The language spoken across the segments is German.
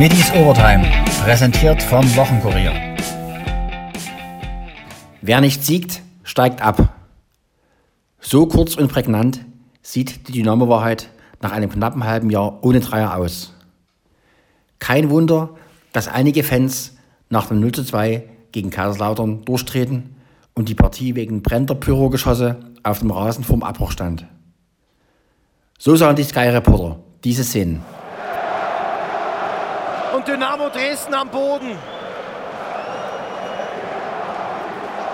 Middies Overtime, präsentiert vom Wochenkurier. Wer nicht siegt, steigt ab. So kurz und prägnant sieht die Dynamo-Wahrheit nach einem knappen halben Jahr ohne Dreier aus. Kein Wunder, dass einige Fans nach dem 0 zu 2 gegen Kaiserslautern durchtreten und die Partie wegen brennender Pyrogeschosse auf dem Rasen vorm Abbruch stand. So sahen die Sky-Reporter diese Szenen. Und Dynamo Dresden am Boden.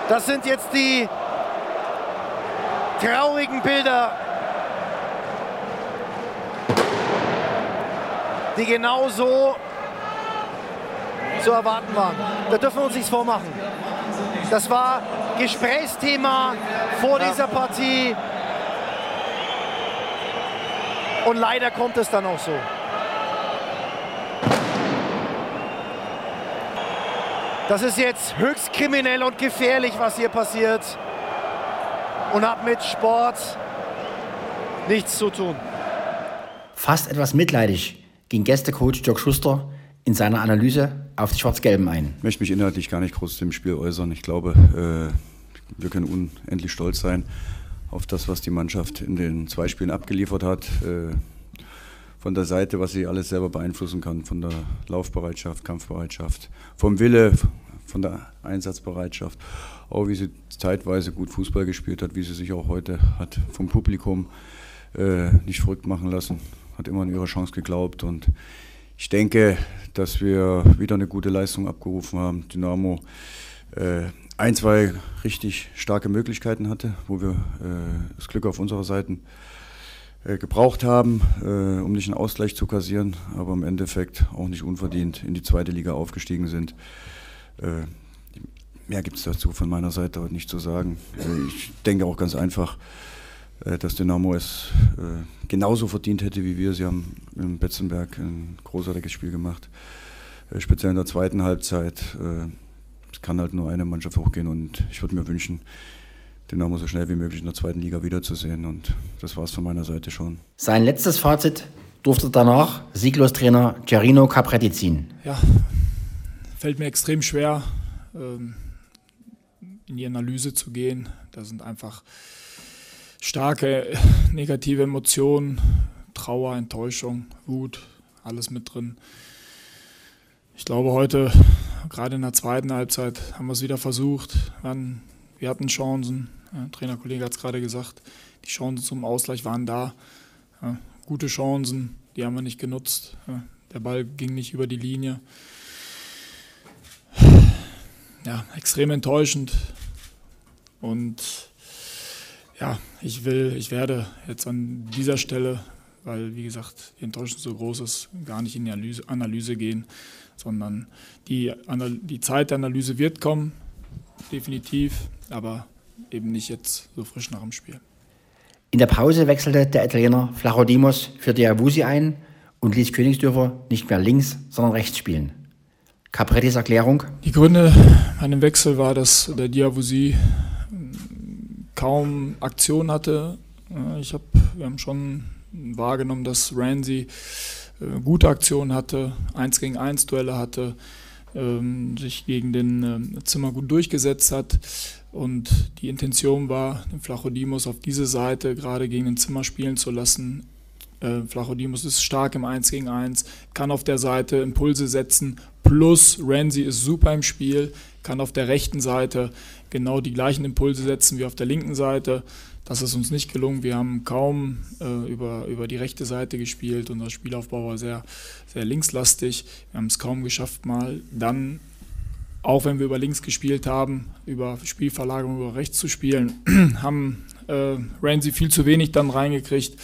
Das sind jetzt die traurigen Bilder, die genau so zu erwarten waren. Da dürfen wir uns nichts vormachen. Das war Gesprächsthema vor dieser Partie. Und leider kommt es dann auch so. Das ist jetzt höchst kriminell und gefährlich, was hier passiert. Und hat mit Sport nichts zu tun. Fast etwas mitleidig ging Gästecoach Dirk Schuster in seiner Analyse auf die Schwarz-Gelben ein. Ich möchte mich inhaltlich gar nicht groß dem Spiel äußern. Ich glaube, äh, wir können unendlich stolz sein auf das, was die Mannschaft in den zwei Spielen abgeliefert hat. Von der Seite, was sie alles selber beeinflussen kann, von der Laufbereitschaft, Kampfbereitschaft, vom Wille, von der Einsatzbereitschaft, auch wie sie zeitweise gut Fußball gespielt hat, wie sie sich auch heute hat vom Publikum äh, nicht verrückt machen lassen, hat immer an ihre Chance geglaubt und ich denke, dass wir wieder eine gute Leistung abgerufen haben. Dynamo äh, ein, zwei richtig starke Möglichkeiten hatte, wo wir äh, das Glück auf unserer Seite äh, gebraucht haben, äh, um nicht einen Ausgleich zu kassieren, aber im Endeffekt auch nicht unverdient in die zweite Liga aufgestiegen sind. Äh, mehr gibt es dazu von meiner Seite nicht zu sagen. Äh, ich denke auch ganz einfach, äh, dass Dynamo es äh, genauso verdient hätte wie wir. Sie haben in Betzenberg ein großartiges Spiel gemacht, äh, speziell in der zweiten Halbzeit. es kann halt nur eine Mannschaft hochgehen und ich würde mir wünschen, Dynamo so schnell wie möglich in der zweiten Liga wiederzusehen und das war es von meiner Seite schon. Sein letztes Fazit durfte danach sieglos Trainer Gerino Capretti ziehen. Ja, fällt mir extrem schwer, ähm, in die Analyse zu gehen. Da sind einfach starke negative Emotionen, Trauer, Enttäuschung, Wut, alles mit drin. Ich glaube, heute, gerade in der zweiten Halbzeit, haben wir es wieder versucht. Wir hatten Chancen. Der Trainerkollege hat es gerade gesagt. Die Chancen zum Ausgleich waren da. Gute Chancen, die haben wir nicht genutzt. Der Ball ging nicht über die Linie. Ja, extrem enttäuschend. Und ja, ich will, ich werde jetzt an dieser Stelle, weil wie gesagt die Enttäuschung so groß ist, gar nicht in die Analyse, Analyse gehen, sondern die, die Zeit der Analyse wird kommen, definitiv, aber eben nicht jetzt so frisch nach dem Spiel. In der Pause wechselte der Italiener Flachodimos für Diawusi ein und ließ Königsdörfer nicht mehr links, sondern rechts spielen. Caprettis Erklärung? Die Gründe bei einem Wechsel war, dass der Diawusi kaum Aktion hatte. Ich hab, wir haben schon wahrgenommen, dass Ramsey äh, gute Aktionen hatte, 1 gegen 1 Duelle hatte, ähm, sich gegen den äh, Zimmer gut durchgesetzt hat. Und die Intention war, den Flachodimos auf diese Seite gerade gegen den Zimmer spielen zu lassen. Äh, Flachodimos ist stark im 1 gegen 1, kann auf der Seite Impulse setzen, plus Ramsey ist super im Spiel, kann auf der rechten Seite genau die gleichen Impulse setzen wie auf der linken Seite. Das ist uns nicht gelungen. Wir haben kaum äh, über, über die rechte Seite gespielt. Unser Spielaufbau war sehr, sehr linkslastig. Wir haben es kaum geschafft, mal dann, auch wenn wir über links gespielt haben, über Spielverlagerung über rechts zu spielen, haben äh, Ramsey viel zu wenig dann reingekriegt.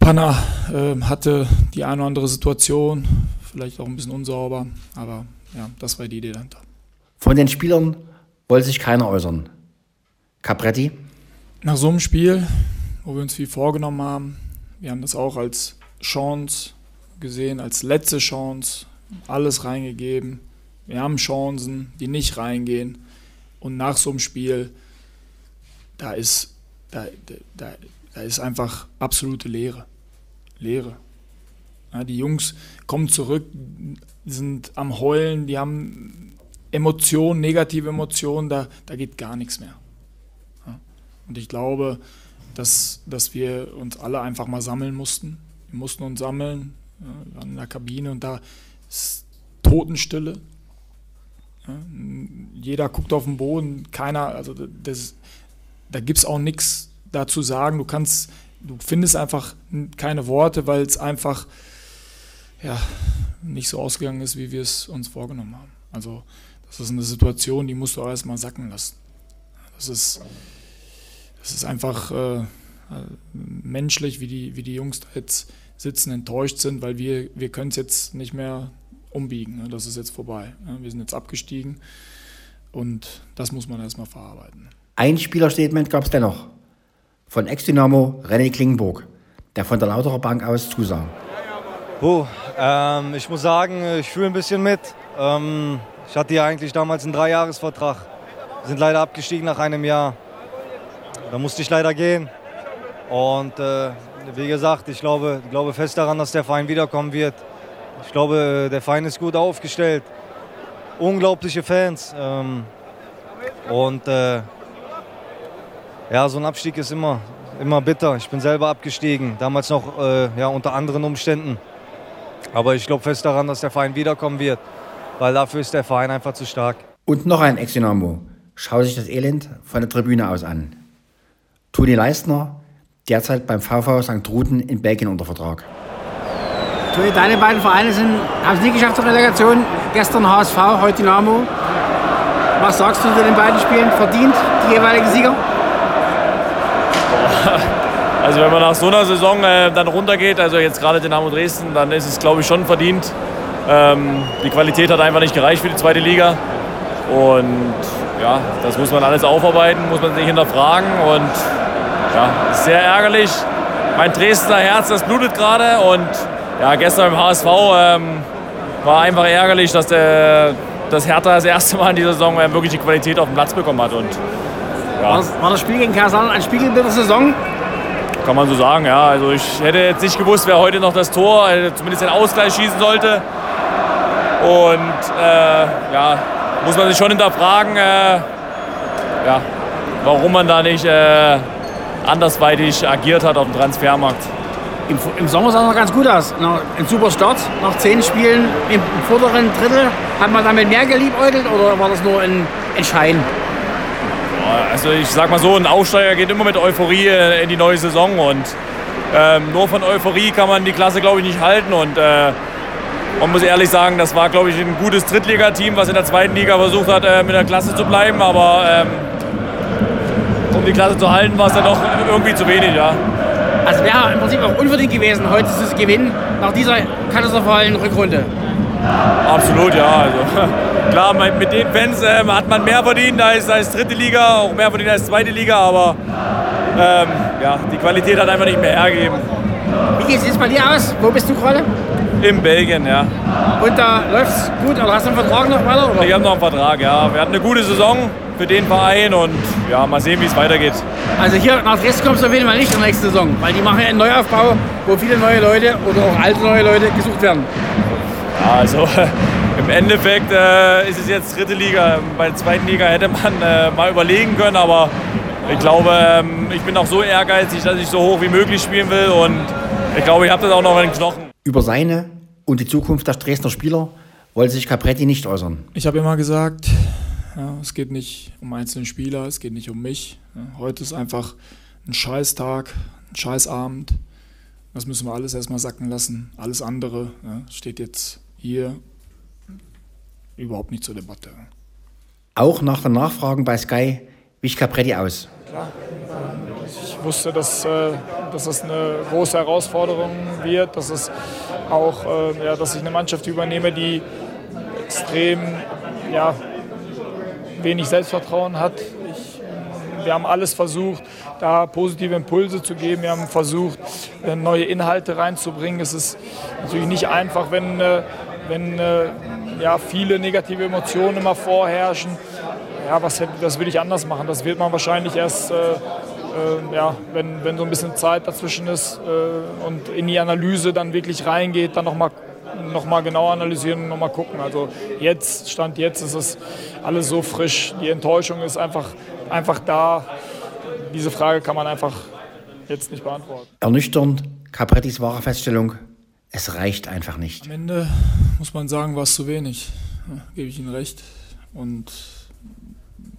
Panna äh, hatte die eine oder andere Situation, vielleicht auch ein bisschen unsauber, aber ja, das war die Idee dahinter. Von den Spielern wollte sich keiner äußern. Capretti? Nach so einem Spiel, wo wir uns viel vorgenommen haben, wir haben das auch als Chance gesehen, als letzte Chance, alles reingegeben. Wir haben Chancen, die nicht reingehen. Und nach so einem Spiel, da ist, da, da, da ist einfach absolute Leere. Leere. Ja, die Jungs kommen zurück, sind am Heulen, die haben Emotionen, negative Emotionen, da, da geht gar nichts mehr. Ja. Und ich glaube, dass, dass wir uns alle einfach mal sammeln mussten. Wir mussten uns sammeln ja, in der Kabine und da ist Totenstille. Ja, jeder guckt auf den Boden, keiner, also das, da gibt es auch nichts dazu sagen. Du kannst, du findest einfach keine Worte, weil es einfach ja, nicht so ausgegangen ist, wie wir es uns vorgenommen haben. Also das ist eine Situation, die musst du auch erstmal sacken lassen. Das ist, das ist einfach äh, menschlich, wie die, wie die Jungs da jetzt sitzen, enttäuscht sind, weil wir, wir können es jetzt nicht mehr umbiegen. Ne? Das ist jetzt vorbei. Ne? Wir sind jetzt abgestiegen und das muss man erstmal verarbeiten. Ein Spielerstatement gab es dennoch. Von Ex-Dynamo René Klingenburg, der von der Lauterer Bank aus zusah. Oh, ähm, ich muss sagen, ich fühle ein bisschen mit. Ähm, ich hatte ja eigentlich damals einen Dreijahresvertrag. Wir sind leider abgestiegen nach einem Jahr. Da musste ich leider gehen. Und äh, wie gesagt, ich glaube, ich glaube fest daran, dass der Verein wiederkommen wird. Ich glaube, der Verein ist gut aufgestellt. Unglaubliche Fans. Ähm, und äh, ja, so ein Abstieg ist immer, immer bitter. Ich bin selber abgestiegen, damals noch äh, ja, unter anderen Umständen. Aber ich glaube fest daran, dass der Verein wiederkommen wird, weil dafür ist der Verein einfach zu stark. Und noch ein Ex-Dynamo. Schau sich das Elend von der Tribüne aus an. Toni Leistner, derzeit beim VV St. Truden in Belgien unter Vertrag. Toni, deine beiden Vereine haben es nie geschafft zur Relegation. Gestern HSV, heute Dynamo. Was sagst du zu den beiden Spielen? Verdient die jeweiligen Sieger? Also wenn man nach so einer Saison äh, dann runtergeht, also jetzt gerade Dynamo Dresden, dann ist es glaube ich schon verdient. Ähm, die Qualität hat einfach nicht gereicht für die zweite Liga. Und ja, das muss man alles aufarbeiten, muss man sich hinterfragen. Und ja, sehr ärgerlich. Mein Dresdner Herz, das blutet gerade. Und ja, gestern beim HSV ähm, war einfach ärgerlich, dass der, das Hertha das erste Mal in dieser Saison äh, wirklich die Qualität auf den Platz bekommen hat. Und ja. War, das, war, das, Spiel gegen Kaiserslautern ein Spiegelbild der Saison? Kann man so sagen, ja. Also ich hätte jetzt nicht gewusst, wer heute noch das Tor, äh, zumindest den Ausgleich schießen sollte. Und äh, ja, muss man sich schon hinterfragen, äh, ja, warum man da nicht äh, andersweitig agiert hat auf dem Transfermarkt. Im, Im, Sommer sah es noch ganz gut aus. Ein super Start. Nach zehn Spielen im vorderen Drittel. Hat man damit mehr geliebäugelt oder war das nur ein, ein Schein? Also ich sag mal so, ein Aufsteiger geht immer mit Euphorie in die neue Saison und ähm, nur von Euphorie kann man die Klasse, glaube ich, nicht halten. Und äh, man muss ehrlich sagen, das war, glaube ich, ein gutes Drittligateam, was in der zweiten Liga versucht hat, äh, mit der Klasse zu bleiben. Aber ähm, um die Klasse zu halten, war es dann doch irgendwie zu wenig, ja. Also wäre im Prinzip auch unverdient gewesen, heute zu gewinnen, nach dieser katastrophalen Rückrunde. Absolut, ja. Also, klar, mit den Fans äh, hat man mehr verdient als, als dritte Liga, auch mehr verdient als zweite Liga, aber ähm, ja, die Qualität hat einfach nicht mehr hergegeben. Wie geht es jetzt bei dir aus? Wo bist du gerade? In Belgien, ja. Und da läuft es gut, oder hast du einen Vertrag noch weiter? Oder? Ich habe noch einen Vertrag, ja. Wir hatten eine gute Saison für den Verein und ja, mal sehen, wie es weitergeht. Also hier nach Dresden kommst du auf jeden Fall nicht in der nächsten Saison, weil die machen einen Neuaufbau, wo viele neue Leute oder auch alte neue Leute gesucht werden. Ja, also im Endeffekt äh, ist es jetzt dritte Liga. Bei der zweiten Liga hätte man äh, mal überlegen können, aber ich glaube, ähm, ich bin auch so ehrgeizig, dass ich so hoch wie möglich spielen will und ich glaube, ich habe das auch noch in den Knochen. Über seine und die Zukunft der Dresdner Spieler wollte sich Capretti nicht äußern. Ich habe immer gesagt, ja, es geht nicht um einzelne Spieler, es geht nicht um mich. Ja, heute ist einfach ein Scheißtag, ein Scheißabend. Das müssen wir alles erstmal sacken lassen. Alles andere ja, steht jetzt hier überhaupt nicht zur Debatte. Auch nach den Nachfragen bei Sky wich Capretti aus. Ich wusste, dass, äh, dass das eine große Herausforderung wird, dass, es auch, äh, ja, dass ich eine Mannschaft übernehme, die extrem ja, wenig Selbstvertrauen hat. Ich, wir haben alles versucht, da positive Impulse zu geben. Wir haben versucht, äh, neue Inhalte reinzubringen. Es ist natürlich nicht einfach, wenn, wenn ja, viele negative Emotionen immer vorherrschen. Ja, was, das will ich anders machen. Das wird man wahrscheinlich erst äh, äh, ja, wenn, wenn so ein bisschen Zeit dazwischen ist äh, und in die Analyse dann wirklich reingeht, dann nochmal noch mal genau analysieren und nochmal gucken. Also jetzt, Stand jetzt ist es alles so frisch. Die Enttäuschung ist einfach, einfach da. Diese Frage kann man einfach jetzt nicht beantworten. Ernüchternd, Caprettis wahre Feststellung, es reicht einfach nicht. Am Ende muss man sagen, war es zu wenig. Ja, gebe ich Ihnen recht. Und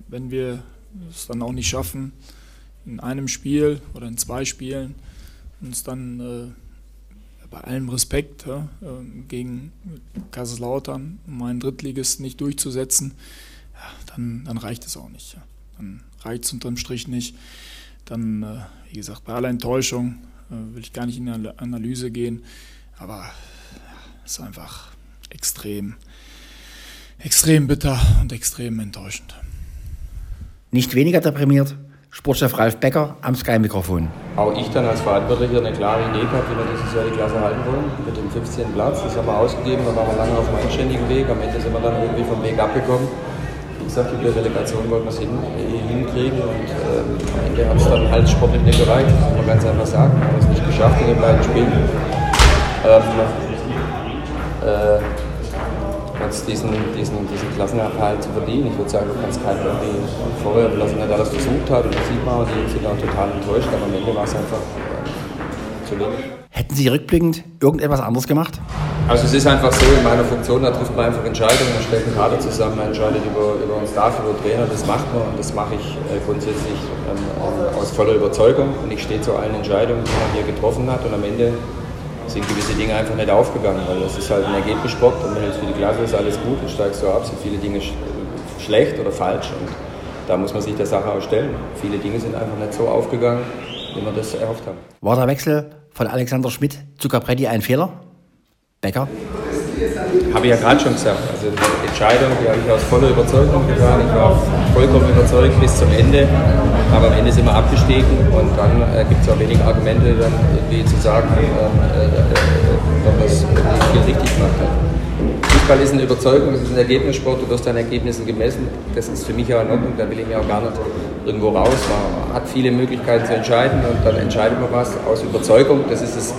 wenn wir es dann auch nicht schaffen, in einem Spiel oder in zwei Spielen uns dann äh, bei allem Respekt ja, äh, gegen Kaiserslautern, um einen Drittligist nicht durchzusetzen, ja, dann, dann reicht es auch nicht. Ja. Dann reicht es unterm Strich nicht. Dann, äh, wie gesagt, bei aller Enttäuschung äh, will ich gar nicht in eine Analyse gehen, aber es ist einfach extrem, extrem bitter und extrem enttäuschend. Nicht weniger deprimiert Sportchef Ralf Becker am Sky-Mikrofon. Auch ich dann als Verantwortlicher eine klare Idee gehabt, wie wir dieses Jahr die Klasse halten wollen. Mit dem 15. Platz, das haben wir ausgegeben, da waren wir lange auf einem einständigen Weg. Am Ende sind wir dann irgendwie vom Weg abgekommen. Wie gesagt, über Relegation wollten wir es hin, hinkriegen und ähm, am Ende hat es dann halt sportlich nicht gereicht, das muss man ganz einfach sagen. Wir haben es nicht geschafft in den beiden Spielen. Ähm, äh, jetzt diesen, diesen, diesen Klassenerhalt zu verdienen. Ich würde sagen, du kannst keinen irgendwie vorher lassen, der das versucht hat. Und das sieht man, die sind auch total enttäuscht, aber am Ende war es einfach äh, zu wenig. Hätten Sie rückblickend irgendetwas anderes gemacht? Also es ist einfach so, in meiner Funktion, da trifft man einfach Entscheidungen, man stellt einen Kader zusammen, man entscheidet über, über einen Staff, über Trainer, das macht man und das mache ich äh, grundsätzlich ähm, aus voller Überzeugung und ich stehe zu allen Entscheidungen, die man hier getroffen hat und am Ende sind gewisse Dinge einfach nicht aufgegangen, weil das ist halt ein Ergebnissport und wenn jetzt für die Klasse ist alles gut und steigst du ab, sind viele Dinge sch schlecht oder falsch und da muss man sich der Sache auch stellen. Viele Dinge sind einfach nicht so aufgegangen, wie wir das erhofft haben. War der Wechsel von Alexander Schmidt zu Capretti ein Fehler? Becker? Habe ich ja gerade schon gesagt. Also die Entscheidung, die habe ich aus voller Überzeugung getan. Ich war vollkommen überzeugt bis zum Ende. Aber am Ende sind wir abgestiegen und dann äh, gibt es auch wenig Argumente, dann irgendwie zu sagen, äh, äh, ob das nicht viel richtig gemacht hat. Fußball ist eine Überzeugung, es ist ein Ergebnissport, du wirst deine Ergebnissen gemessen. Das ist für mich auch in Ordnung, da will ich mir auch gar nicht irgendwo raus. Man hat viele Möglichkeiten zu entscheiden und dann entscheidet man was aus Überzeugung. Das ist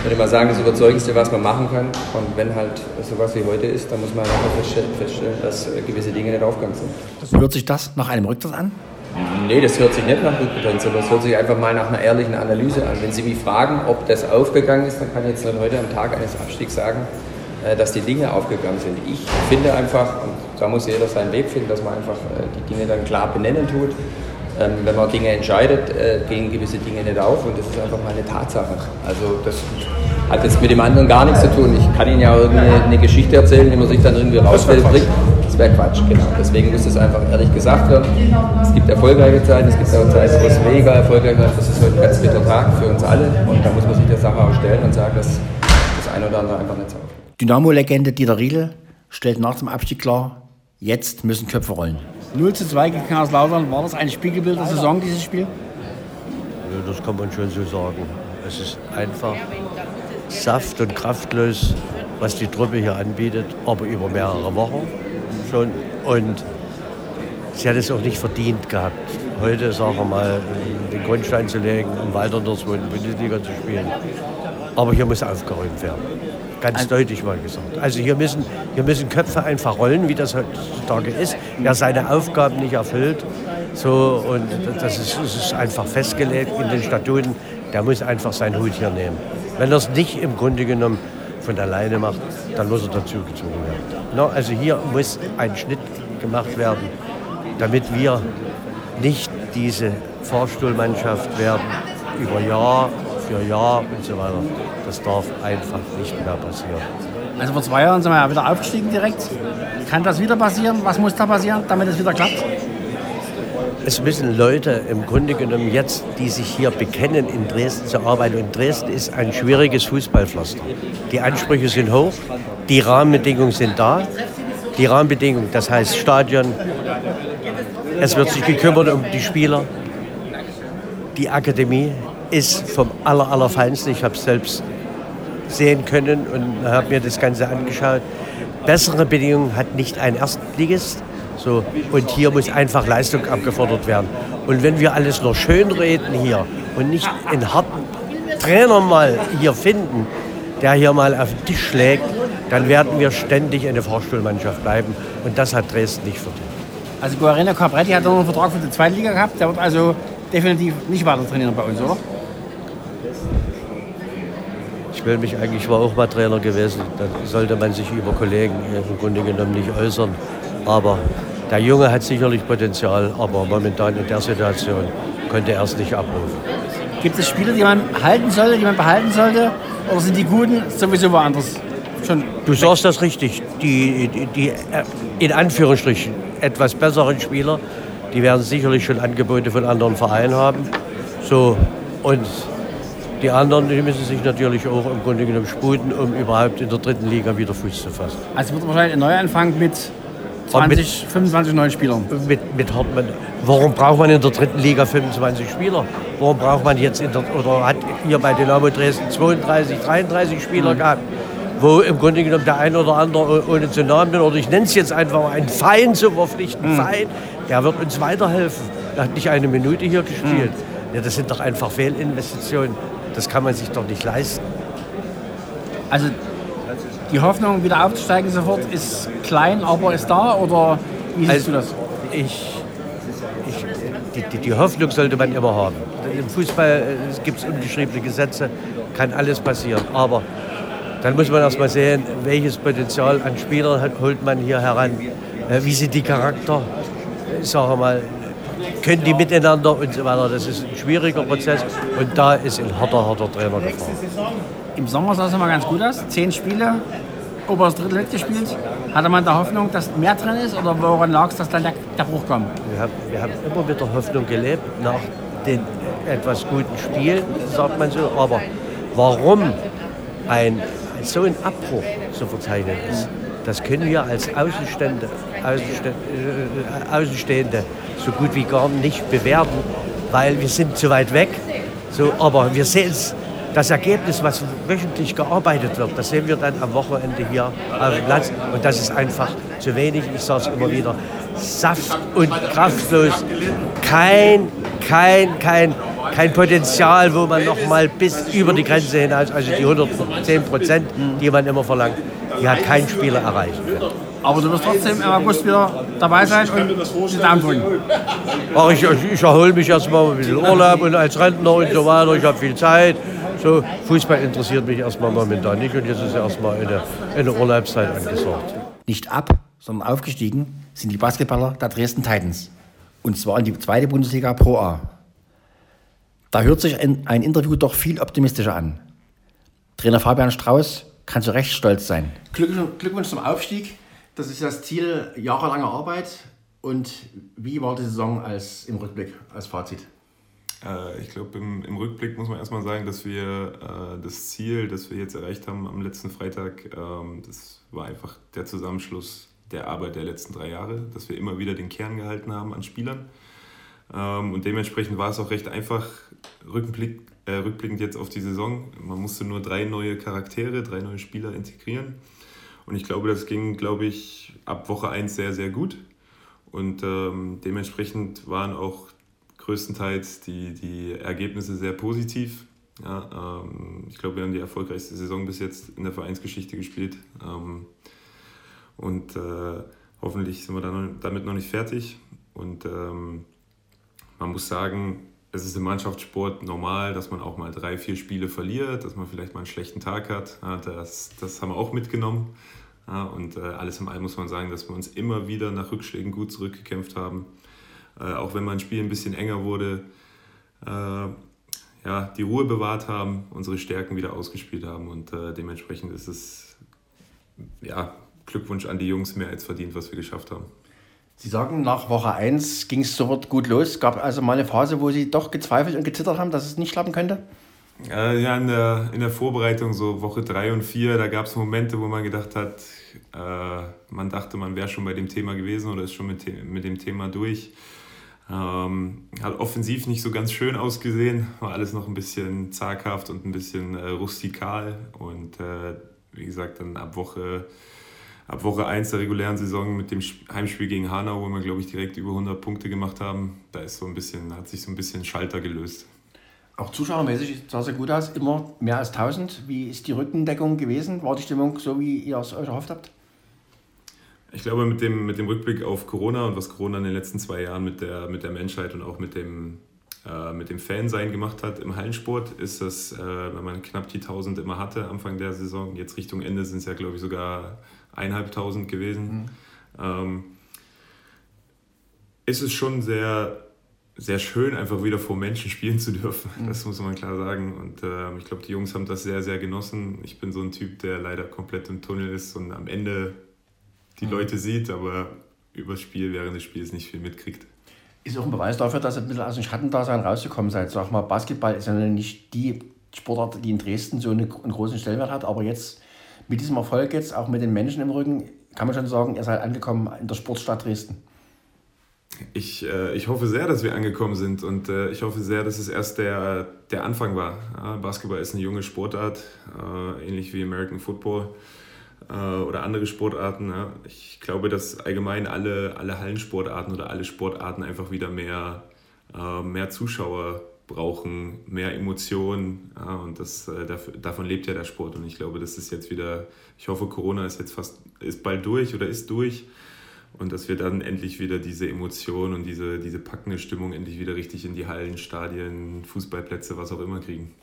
es würde mal sagen, das Überzeugendste, was man machen kann. Und wenn halt sowas wie heute ist, dann muss man einfach feststellen, dass gewisse Dinge nicht aufgegangen sind. Hört sich das nach einem Rücktritt an? Nee, das hört sich nicht nach Rücktritt sondern es hört sich einfach mal nach einer ehrlichen Analyse an. Wenn Sie mich fragen, ob das aufgegangen ist, dann kann ich jetzt nicht heute am Tag eines Abstiegs sagen, äh, dass die Dinge aufgegangen sind. Ich finde einfach, und da muss jeder seinen Weg finden, dass man einfach äh, die Dinge dann klar benennen tut. Ähm, wenn man Dinge entscheidet, äh, gehen gewisse Dinge nicht auf und das ist einfach mal eine Tatsache. Also das hat jetzt mit dem anderen gar nichts zu tun. Ich kann Ihnen ja irgendeine eine Geschichte erzählen, die man sich dann irgendwie rausfällt, Das wäre Quatsch, genau. Deswegen muss das einfach ehrlich gesagt werden. Es gibt erfolgreiche Zeiten, es gibt auch Zeiten, wo es weniger erfolgreich ist. Das ist heute ein ganz bitter Tag für uns alle und da muss man sich der Sache auch stellen und sagen, dass das eine oder andere einfach nicht so Dynamo-Legende Dieter Riedel stellt nach dem Abstieg klar, jetzt müssen Köpfe rollen. 0 zu 2 gegen Kaiserslautern, war das ein Spiegelbild der Saison, dieses Spiel? Ja, das kann man schon so sagen. Es ist einfach saft- und kraftlos, was die Truppe hier anbietet, aber über mehrere Wochen schon. Und sie hat es auch nicht verdient gehabt, heute, sagen wir mal, den Grundstein zu legen, um weiter in der zweiten Bundesliga zu spielen. Aber hier muss aufgeräumt werden. Ganz deutlich mal gesagt. Also hier müssen, hier müssen Köpfe einfach rollen, wie das heutzutage ist. Wer seine Aufgaben nicht erfüllt, so, und das ist, das ist einfach festgelegt in den Statuten, der muss einfach seinen Hut hier nehmen. Wenn er es nicht im Grunde genommen von alleine macht, dann muss er dazu gezogen werden. No, also hier muss ein Schnitt gemacht werden, damit wir nicht diese Fahrstuhlmannschaft werden über Jahr für Jahr und so weiter. Das darf einfach nicht mehr passieren. Also vor zwei Jahren sind wir ja wieder aufgestiegen direkt. Kann das wieder passieren? Was muss da passieren, damit es wieder klappt? Es müssen Leute im Grunde genommen jetzt, die sich hier bekennen, in Dresden zu arbeiten. Und Dresden ist ein schwieriges Fußballpflaster. Die Ansprüche sind hoch, die Rahmenbedingungen sind da. Die Rahmenbedingungen, das heißt Stadion, es wird sich gekümmert um die Spieler, die Akademie ist vom aller, allerfeinsten. Ich habe es selbst sehen können und habe mir das Ganze angeschaut. Bessere Bedingungen hat nicht ein Erstligist, So, und hier muss einfach Leistung abgefordert werden. Und wenn wir alles nur schön reden hier und nicht einen harten Trainer mal hier finden, der hier mal auf den Tisch schlägt, dann werden wir ständig eine Fahrstuhlmannschaft bleiben. Und das hat Dresden nicht verdient. Also Guarino Capretti hat noch einen Vertrag für die zweite Liga gehabt. Der wird also definitiv nicht weiter trainieren bei uns, oder? Ich will mich eigentlich, war auch mal Trainer gewesen. Da sollte man sich über Kollegen im Grunde genommen nicht äußern. Aber der Junge hat sicherlich Potenzial, aber momentan in der Situation konnte er es nicht abrufen. Gibt es Spieler, die man halten sollte, die man behalten sollte? Oder sind die Guten sowieso woanders? Schon du sagst das richtig. Die, die, die äh, in Anführungsstrichen etwas besseren Spieler, die werden sicherlich schon Angebote von anderen Vereinen haben. So, und die anderen die müssen sich natürlich auch im Grunde genommen sputen, um überhaupt in der dritten Liga wieder Fuß zu fassen. Also wird wahrscheinlich ein Neuanfang mit 20, mit, 25 neuen Spielern. Mit, mit Hartmann. Warum braucht man in der dritten Liga 25 Spieler? Warum braucht man jetzt in der, oder hat hier bei Dynamo Dresden 32, 33 Spieler mhm. gehabt? Wo im Grunde genommen der ein oder andere, ohne zu Namen oder ich nenne es jetzt einfach einen Feind zu verpflichten, mhm. Feind, der wird uns weiterhelfen. Er hat nicht eine Minute hier gespielt. Mhm. Ja, das sind doch einfach Fehlinvestitionen. Das kann man sich doch nicht leisten. Also die Hoffnung, wieder aufzusteigen sofort, ist klein, aber ist da? Oder wie siehst also, du das? Ich, ich, die, die, die, Hoffnung sollte man immer haben. Im Fußball äh, gibt es ungeschriebene Gesetze, kann alles passieren. Aber dann muss man erst mal sehen, welches Potenzial an Spielern holt man hier heran. Äh, wie sind die Charakter? Ich sage mal, können die miteinander und so weiter. Das ist ein schwieriger Prozess und da ist ein harter, harter Trainer gefragt. Im Sommer sah es immer ganz gut aus. Zehn Spiele, oberes Drittel mitgespielt. Hatte man da Hoffnung, dass mehr drin ist oder woran lag es, dass dann der, der Bruch kam? Wir haben, wir haben immer mit der Hoffnung gelebt, nach den etwas guten Spielen, sagt man so. Aber warum ein, so ein Abbruch zu verzeichnen ist, das können wir als Außenstände, Außenstände, äh, Außenstehende so gut wie gar nicht bewerten, weil wir sind zu weit weg. So, aber wir sehen es, das Ergebnis, was wöchentlich gearbeitet wird, das sehen wir dann am Wochenende hier auf dem Platz. Und das ist einfach zu wenig. Ich sage es immer wieder. Saft und kraftlos. Kein, kein, kein, kein Potenzial, wo man noch mal bis über die Grenze hinaus, also die 110 Prozent, die man immer verlangt, die hat kein Spieler erreicht. Aber du wirst trotzdem im August wieder dabei sein und die Daumen drücken. Ach, ich, ich erhole mich erstmal ein bisschen Urlaub und als Rentner und so weiter. Ich habe viel Zeit. So, Fußball interessiert mich erstmal momentan nicht und jetzt ist erstmal eine, eine Urlaubszeit angesagt. Nicht ab, sondern aufgestiegen sind die Basketballer der Dresden Titans. Und zwar in die zweite Bundesliga Pro A. Da hört sich ein, ein Interview doch viel optimistischer an. Trainer Fabian Strauß kann zu Recht stolz sein. Glückwunsch zum Aufstieg. Das ist das Ziel jahrelanger Arbeit. Und wie war die Saison als, im Rückblick, als Fazit? Äh, ich glaube, im, im, Rückblick muss man erstmal sagen, dass wir äh, das Ziel, das wir jetzt erreicht haben am letzten Freitag, ähm, das war einfach der Zusammenschluss der Arbeit der letzten drei Jahre, dass wir immer wieder den Kern gehalten haben an Spielern. Ähm, und dementsprechend war es auch recht einfach, Rückblick, äh, rückblickend jetzt auf die Saison. Man musste nur drei neue Charaktere, drei neue Spieler integrieren. Und ich glaube, das ging, glaube ich, ab Woche 1 sehr, sehr gut. Und ähm, dementsprechend waren auch größtenteils die, die Ergebnisse sehr positiv. Ja, ähm, ich glaube, wir haben die erfolgreichste Saison bis jetzt in der Vereinsgeschichte gespielt. Ähm, und äh, hoffentlich sind wir dann damit noch nicht fertig. Und ähm, man muss sagen, es ist im Mannschaftssport normal, dass man auch mal drei, vier Spiele verliert, dass man vielleicht mal einen schlechten Tag hat. Das, das haben wir auch mitgenommen. Und äh, alles im allem muss man sagen, dass wir uns immer wieder nach Rückschlägen gut zurückgekämpft haben. Äh, auch wenn mein Spiel ein bisschen enger wurde, äh, ja, die Ruhe bewahrt haben, unsere Stärken wieder ausgespielt haben. Und dementsprechend ist es ja, Glückwunsch an die Jungs mehr als verdient, was wir geschafft haben. Sie sagen, nach Woche 1 ging es sofort gut los. Gab also mal eine Phase, wo Sie doch gezweifelt und gezittert haben, dass es nicht klappen könnte? Ja, in der, in der Vorbereitung, so Woche 3 und 4, da gab es Momente, wo man gedacht hat, äh, man dachte, man wäre schon bei dem Thema gewesen oder ist schon mit, mit dem Thema durch. Ähm, hat offensiv nicht so ganz schön ausgesehen, war alles noch ein bisschen zaghaft und ein bisschen äh, rustikal. Und äh, wie gesagt, dann ab Woche ab Woche 1 der regulären Saison mit dem Heimspiel gegen Hanau, wo wir, glaube ich, direkt über 100 Punkte gemacht haben, da ist so ein bisschen, hat sich so ein bisschen Schalter gelöst. Auch zuschauermäßig sah es ja gut aus, immer mehr als 1000. Wie ist die Rückendeckung gewesen? War die Stimmung so, wie ihr es euch erhofft habt? Ich glaube, mit dem, mit dem Rückblick auf Corona und was Corona in den letzten zwei Jahren mit der, mit der Menschheit und auch mit dem, äh, mit dem Fansein gemacht hat im Hallensport, ist das, äh, wenn man knapp die 1000 immer hatte Anfang der Saison, jetzt Richtung Ende sind es ja, glaube ich, sogar eineinhalbtausend gewesen, mhm. ähm, ist es schon sehr, sehr schön, einfach wieder vor Menschen spielen zu dürfen. Mhm. Das muss man klar sagen. Und äh, ich glaube, die Jungs haben das sehr, sehr genossen. Ich bin so ein Typ, der leider komplett im Tunnel ist und am Ende die mhm. Leute sieht, aber übers Spiel während des Spiels nicht viel mitkriegt. Ist auch ein Beweis dafür, dass ihr ein bisschen aus dem Schattendasein rausgekommen seid. Sag mal, Basketball ist ja nicht die Sportart, die in Dresden so einen großen Stellenwert hat, aber jetzt mit diesem Erfolg jetzt, auch mit den Menschen im Rücken, kann man schon sagen, ihr seid angekommen in der Sportstadt Dresden. Ich, äh, ich hoffe sehr, dass wir angekommen sind und äh, ich hoffe sehr, dass es erst der, der Anfang war. Ja, Basketball ist eine junge Sportart, äh, ähnlich wie American Football äh, oder andere Sportarten. Ja. Ich glaube, dass allgemein alle, alle Hallensportarten oder alle Sportarten einfach wieder mehr, äh, mehr Zuschauer brauchen, mehr Emotionen. Ja, und das, äh, davon lebt ja der Sport. Und ich glaube, das ist jetzt wieder, ich hoffe, Corona ist jetzt fast, ist bald durch oder ist durch und dass wir dann endlich wieder diese Emotionen und diese, diese packende Stimmung endlich wieder richtig in die Hallen, Stadien, Fußballplätze, was auch immer kriegen.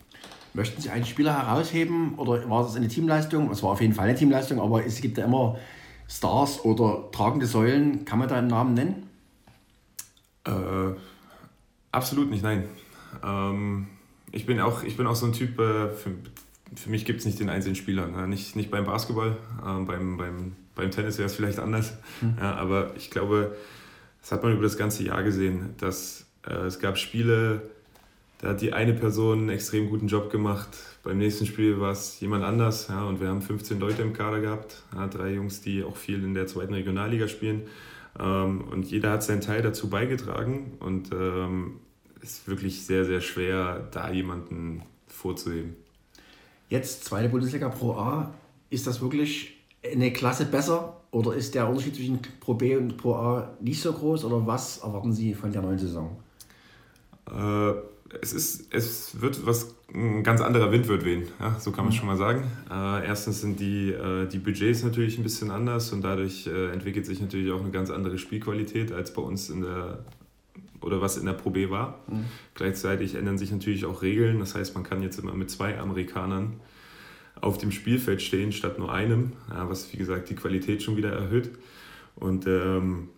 Möchten Sie einen Spieler herausheben oder war das eine Teamleistung? Es war auf jeden Fall eine Teamleistung, aber es gibt ja immer Stars oder tragende Säulen. Kann man da einen Namen nennen? Äh, absolut nicht, nein. Ähm, ich, bin auch, ich bin auch so ein Typ, äh, für, für mich gibt es nicht den einzelnen Spieler. Ne? Nicht, nicht beim Basketball, äh, beim, beim beim Tennis wäre es vielleicht anders. Mhm. Ja, aber ich glaube, das hat man über das ganze Jahr gesehen, dass äh, es gab Spiele, da hat die eine Person einen extrem guten Job gemacht. Beim nächsten Spiel war es jemand anders. Ja, und wir haben 15 Leute im Kader gehabt. Ja, drei Jungs, die auch viel in der zweiten Regionalliga spielen. Ähm, und jeder hat seinen Teil dazu beigetragen. Und ähm, ist wirklich sehr, sehr schwer, da jemanden vorzuheben. Jetzt zweite Bundesliga Pro A. Ist das wirklich eine Klasse besser oder ist der Unterschied zwischen Pro B und Pro A nicht so groß oder was erwarten Sie von der neuen Saison? Äh, es, ist, es wird was, ein ganz anderer Wind wird wehen, ja, so kann man mhm. schon mal sagen. Äh, erstens sind die, äh, die Budgets natürlich ein bisschen anders und dadurch entwickelt sich natürlich auch eine ganz andere Spielqualität als bei uns in der oder was in der Pro B war. Mhm. Gleichzeitig ändern sich natürlich auch Regeln, das heißt, man kann jetzt immer mit zwei Amerikanern auf dem Spielfeld stehen statt nur einem, ja, was wie gesagt die Qualität schon wieder erhöht. Und ähm,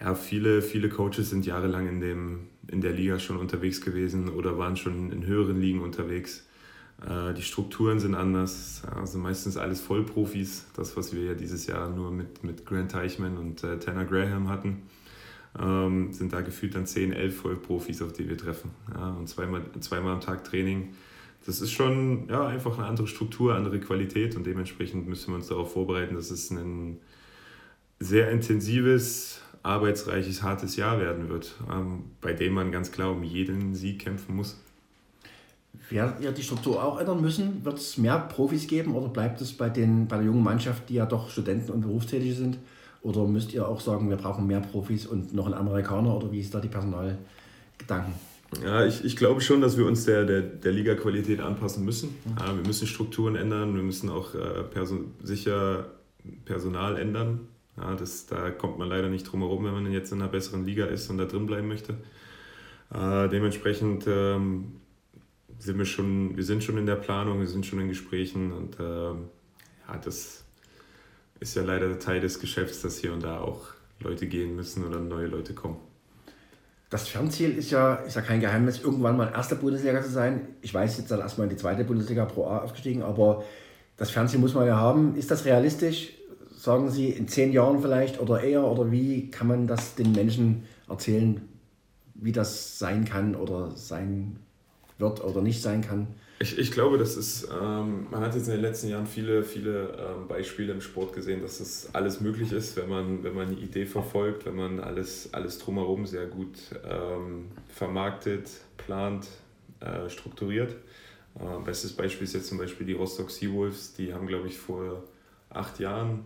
ja, viele, viele Coaches sind jahrelang in, dem, in der Liga schon unterwegs gewesen oder waren schon in höheren Ligen unterwegs. Äh, die Strukturen sind anders, also meistens alles Vollprofis, das, was wir ja dieses Jahr nur mit, mit Grant Teichmann und äh, Tanner Graham hatten. Ähm, sind da gefühlt dann 10, 11 Vollprofis, auf die wir treffen. Ja, und zweimal, zweimal am Tag Training das ist schon ja, einfach eine andere Struktur, andere Qualität und dementsprechend müssen wir uns darauf vorbereiten, dass es ein sehr intensives, arbeitsreiches, hartes Jahr werden wird, ähm, bei dem man ganz klar um jeden Sieg kämpfen muss. Werdet ihr die Struktur auch ändern müssen? Wird es mehr Profis geben oder bleibt es bei, den, bei der jungen Mannschaft, die ja doch Studenten und Berufstätige sind? Oder müsst ihr auch sagen, wir brauchen mehr Profis und noch einen Amerikaner oder wie ist da die Personalgedanken? Ja, ich, ich glaube schon, dass wir uns der, der, der Liga-Qualität anpassen müssen. Mhm. Wir müssen Strukturen ändern, wir müssen auch äh, Person, sicher Personal ändern. Ja, das, da kommt man leider nicht drum herum, wenn man jetzt in einer besseren Liga ist und da drin bleiben möchte. Äh, dementsprechend ähm, sind wir schon, wir sind schon in der Planung, wir sind schon in Gesprächen und äh, ja, das ist ja leider Teil des Geschäfts, dass hier und da auch Leute gehen müssen oder neue Leute kommen. Das Fernziel ist ja, ist ja kein Geheimnis, irgendwann mal erster Bundesliga zu sein. Ich weiß jetzt dann erstmal in die zweite Bundesliga Pro A aufgestiegen, aber das Fernziel muss man ja haben. Ist das realistisch? Sagen Sie in zehn Jahren vielleicht oder eher? Oder wie kann man das den Menschen erzählen, wie das sein kann oder sein wird oder nicht sein kann? Ich, ich glaube, das ist, ähm, man hat jetzt in den letzten Jahren viele, viele ähm, Beispiele im Sport gesehen, dass das alles möglich ist, wenn man, wenn man eine Idee verfolgt, wenn man alles, alles drumherum sehr gut ähm, vermarktet, plant, äh, strukturiert. Äh, bestes Beispiel ist jetzt zum Beispiel die Rostock Seawolves, die haben, glaube ich, vor acht Jahren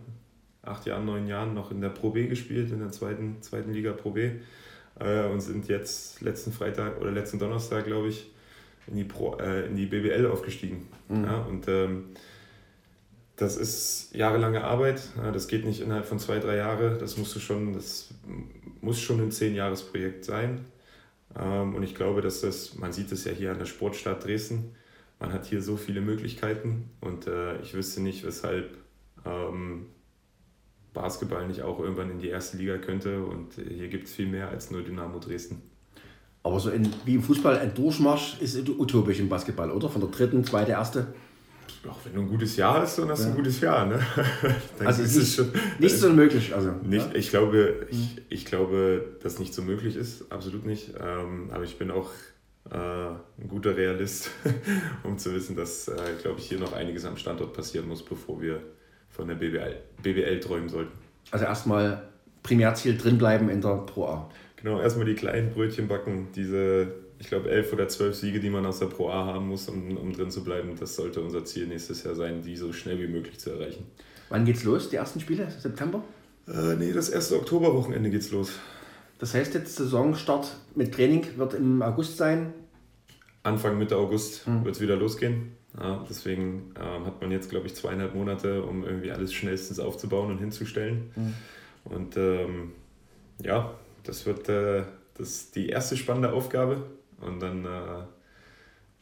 acht Jahren, neun Jahren noch in der Pro B gespielt, in der zweiten, zweiten Liga Pro B äh, und sind jetzt letzten Freitag oder letzten Donnerstag, glaube ich, in die, Pro, äh, in die BBL aufgestiegen. Mhm. Ja, und ähm, das ist jahrelange Arbeit. Das geht nicht innerhalb von zwei, drei Jahren. Das musst du schon, das muss schon ein Zehn-Jahres-Projekt sein. Ähm, und ich glaube, dass das, man sieht es ja hier an der Sportstadt Dresden, man hat hier so viele Möglichkeiten und äh, ich wüsste nicht, weshalb ähm, Basketball nicht auch irgendwann in die erste Liga könnte. Und hier gibt es viel mehr als nur Dynamo Dresden. Aber so in, wie im Fußball ein Durchmarsch ist utopisch im Basketball, oder? Von der dritten, zweite, erste? Ach, wenn du ein gutes Jahr hast, dann hast du ja. ein gutes Jahr. Ne? also ist es schon, nicht so möglich. Also, nicht, ja? ich, glaube, ich, hm. ich glaube, dass nicht so möglich ist, absolut nicht. Ähm, aber ich bin auch äh, ein guter Realist, um zu wissen, dass, äh, glaube ich, hier noch einiges am Standort passieren muss, bevor wir von der BBL, BBL träumen sollten. Also erstmal Primärziel drinbleiben in der Pro A. Genau, erstmal die kleinen Brötchen backen, diese, ich glaube, elf oder zwölf Siege, die man aus der Pro A haben muss, um, um drin zu bleiben. Das sollte unser Ziel nächstes Jahr sein, die so schnell wie möglich zu erreichen. Wann geht's los, die ersten Spiele? September? Äh, nee, das erste Oktoberwochenende geht's los. Das heißt jetzt Saisonstart mit Training wird im August sein? Anfang Mitte August hm. wird es wieder losgehen. Ja, deswegen ähm, hat man jetzt, glaube ich, zweieinhalb Monate, um irgendwie alles schnellstens aufzubauen und hinzustellen. Mhm. Und ähm, ja, das wird äh, das die erste spannende Aufgabe. Und dann, äh,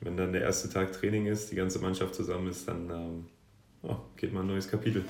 wenn dann der erste Tag Training ist, die ganze Mannschaft zusammen ist, dann ähm, oh, geht mal ein neues Kapitel.